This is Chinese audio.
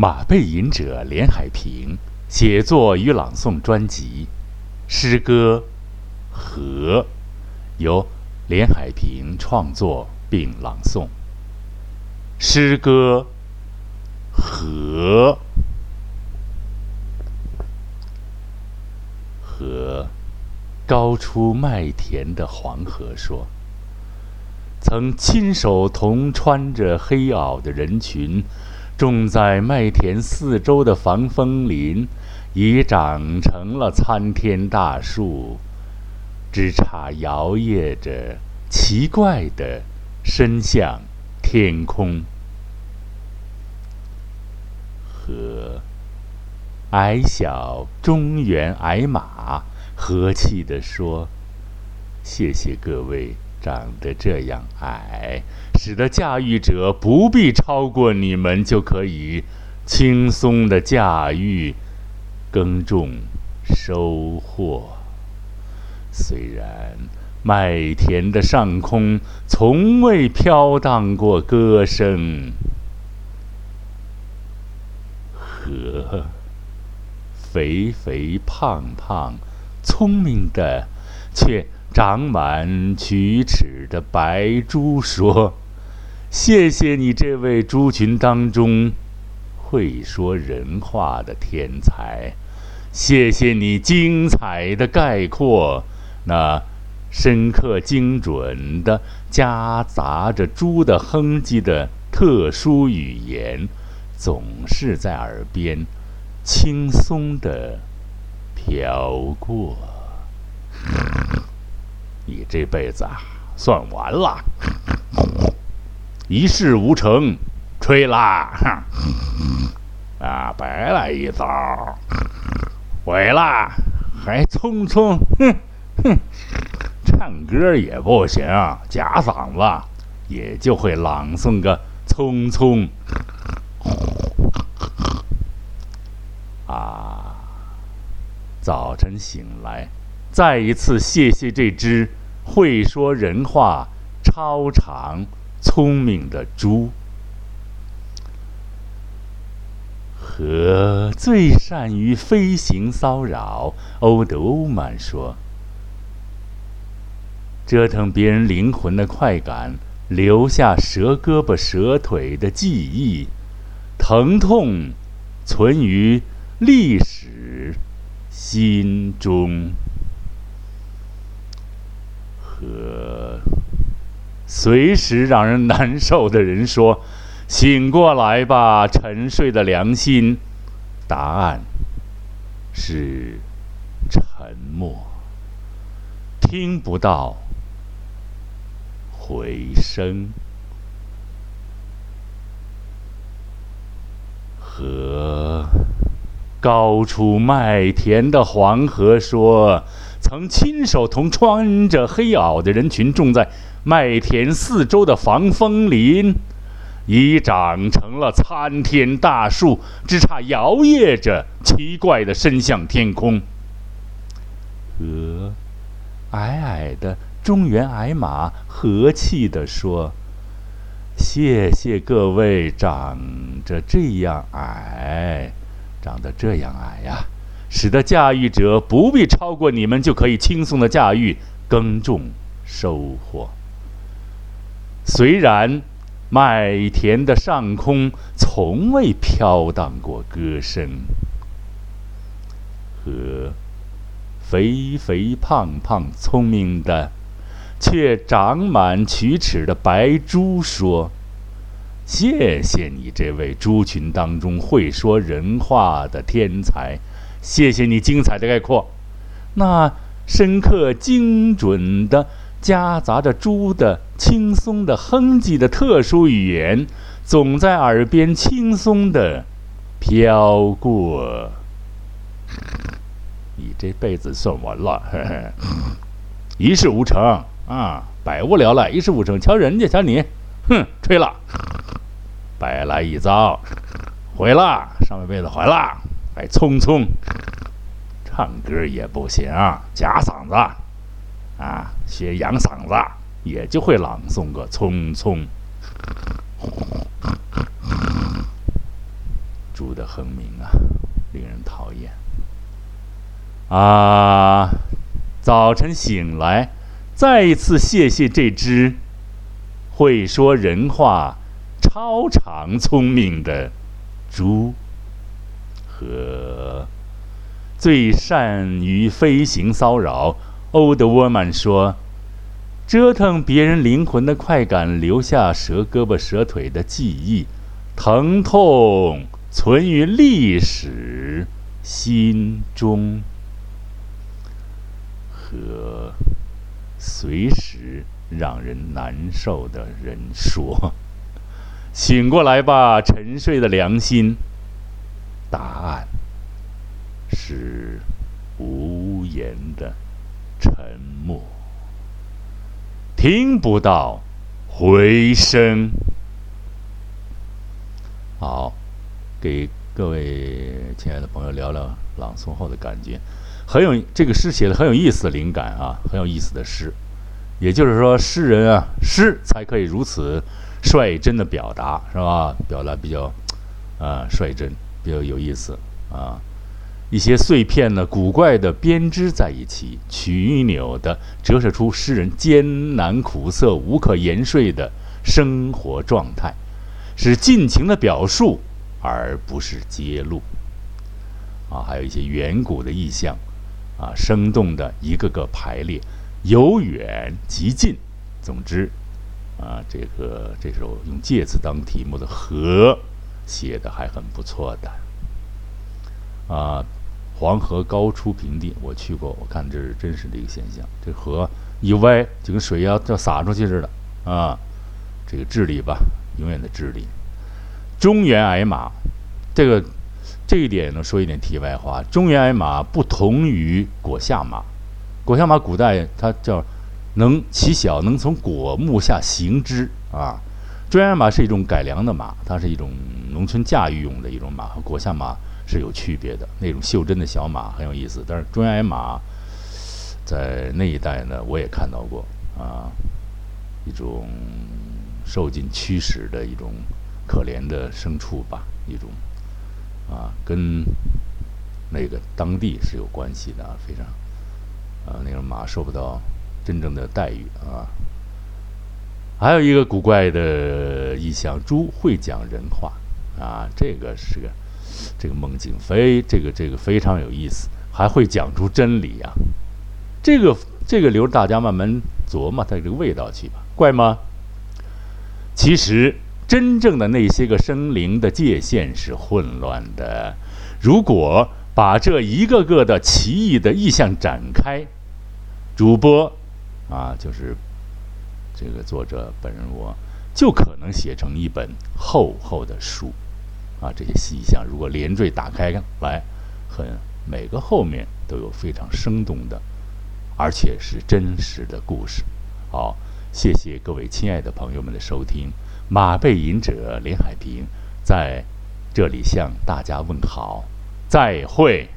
马背吟者连海平写作与朗诵专辑，诗歌《和》由连海平创作并朗诵。诗歌《和》和高出麦田的黄河说：“曾亲手同穿着黑袄的人群。”种在麦田四周的防风林，已长成了参天大树，枝杈摇曳着，奇怪的伸向天空。和矮小中原矮马和气地说：“谢谢各位。”长得这样矮，使得驾驭者不必超过你们，就可以轻松的驾驭、耕种、收获。虽然麦田的上空从未飘荡过歌声，和肥肥胖胖、聪明的，却。长满龋齿的白猪说：“谢谢你，这位猪群当中会说人话的天才。谢谢你精彩的概括，那深刻精准的夹杂着猪的哼唧的特殊语言，总是在耳边轻松的飘过。”你这辈子啊，算完了，一事无成，吹啦！啊，白来一遭，毁了，还匆匆，哼哼，唱歌也不行，假嗓子，也就会朗诵个匆匆。啊，早晨醒来，再一次谢谢这只。会说人话、超常聪明的猪，和最善于飞行骚扰。欧德欧曼说：“折腾别人灵魂的快感，留下折胳膊折腿的记忆，疼痛存于历史心中。”和随时让人难受的人说：“醒过来吧，沉睡的良心。”答案是沉默，听不到回声。和高处麦田的黄河说。曾亲手同穿着黑袄的人群种在麦田四周的防风林，已长成了参天大树，只差摇曳着，奇怪的伸向天空。和矮矮的中原矮马和气地说：“谢谢各位，长着这样矮，长得这样矮呀。”使得驾驭者不必超过你们，就可以轻松的驾驭、耕种、收获。虽然麦田的上空从未飘荡过歌声，和肥肥胖胖、聪明的，却长满龋齿的白猪说：“谢谢你，这位猪群当中会说人话的天才。”谢谢你精彩的概括，那深刻精准的夹杂着猪的轻松的哼唧的特殊语言，总在耳边轻松的飘过。你这辈子算完了，一事无成啊，百无聊赖，一事无成。瞧人家，瞧你，哼，吹了，白来一遭，毁了，上半辈子毁了。还匆匆，唱歌也不行，假嗓子，啊，学洋嗓子也就会朗诵个匆匆。猪的哼鸣啊，令人讨厌。啊，早晨醒来，再一次谢谢这只会说人话、超常聪明的猪，和最善于飞行骚扰。欧德沃曼说：“折腾别人灵魂的快感，留下折胳膊折腿的记忆，疼痛存于历史心中。”和随时让人难受的人说：“醒过来吧，沉睡的良心。”答案是无言的沉默，听不到回声。好，给各位亲爱的朋友聊聊朗诵后的感觉。很有这个诗写的很有意思的灵感啊，很有意思的诗，也就是说，诗人啊，诗才可以如此率真的表达，是吧？表达比较啊率真，比较有意思啊。一些碎片呢，古怪的编织在一起，曲扭的折射出诗人艰难苦涩、无可言说的生活状态，是尽情的表述，而不是揭露啊。还有一些远古的意象。啊，生动的一个个排列，由远及近。总之，啊，这个这首用介词当题目的“河”写的还很不错的。啊，黄河高出平地，我去过，我看这是真实的一个现象。这河一歪，就跟水要要洒出去似的。啊，这个治理吧，永远的治理。中原矮马，这个。这一点呢，说一点题外话。中原矮马不同于果下马，果下马古代它叫能骑小，能从果木下行之啊。中原矮马是一种改良的马，它是一种农村驾驭用的一种马，和国象马是有区别的。那种袖珍的小马很有意思，但是中原马在那一带呢，我也看到过啊，一种受尽驱使的一种可怜的牲畜吧，一种。啊，跟那个当地是有关系的啊，非常，啊，那个马受不到真正的待遇啊。还有一个古怪的意象，猪会讲人话啊，这个是个这个孟景飞，这个这个非常有意思，还会讲出真理啊。这个这个留着大家慢慢琢磨它这个味道去吧，怪吗？其实。真正的那些个生灵的界限是混乱的。如果把这一个个的奇异的意象展开，主播啊，就是这个作者本人我，就可能写成一本厚厚的书啊。这些细项如果连缀打开来，很每个后面都有非常生动的，而且是真实的故事。好，谢谢各位亲爱的朋友们的收听。马背吟者林海平在这里向大家问好，再会。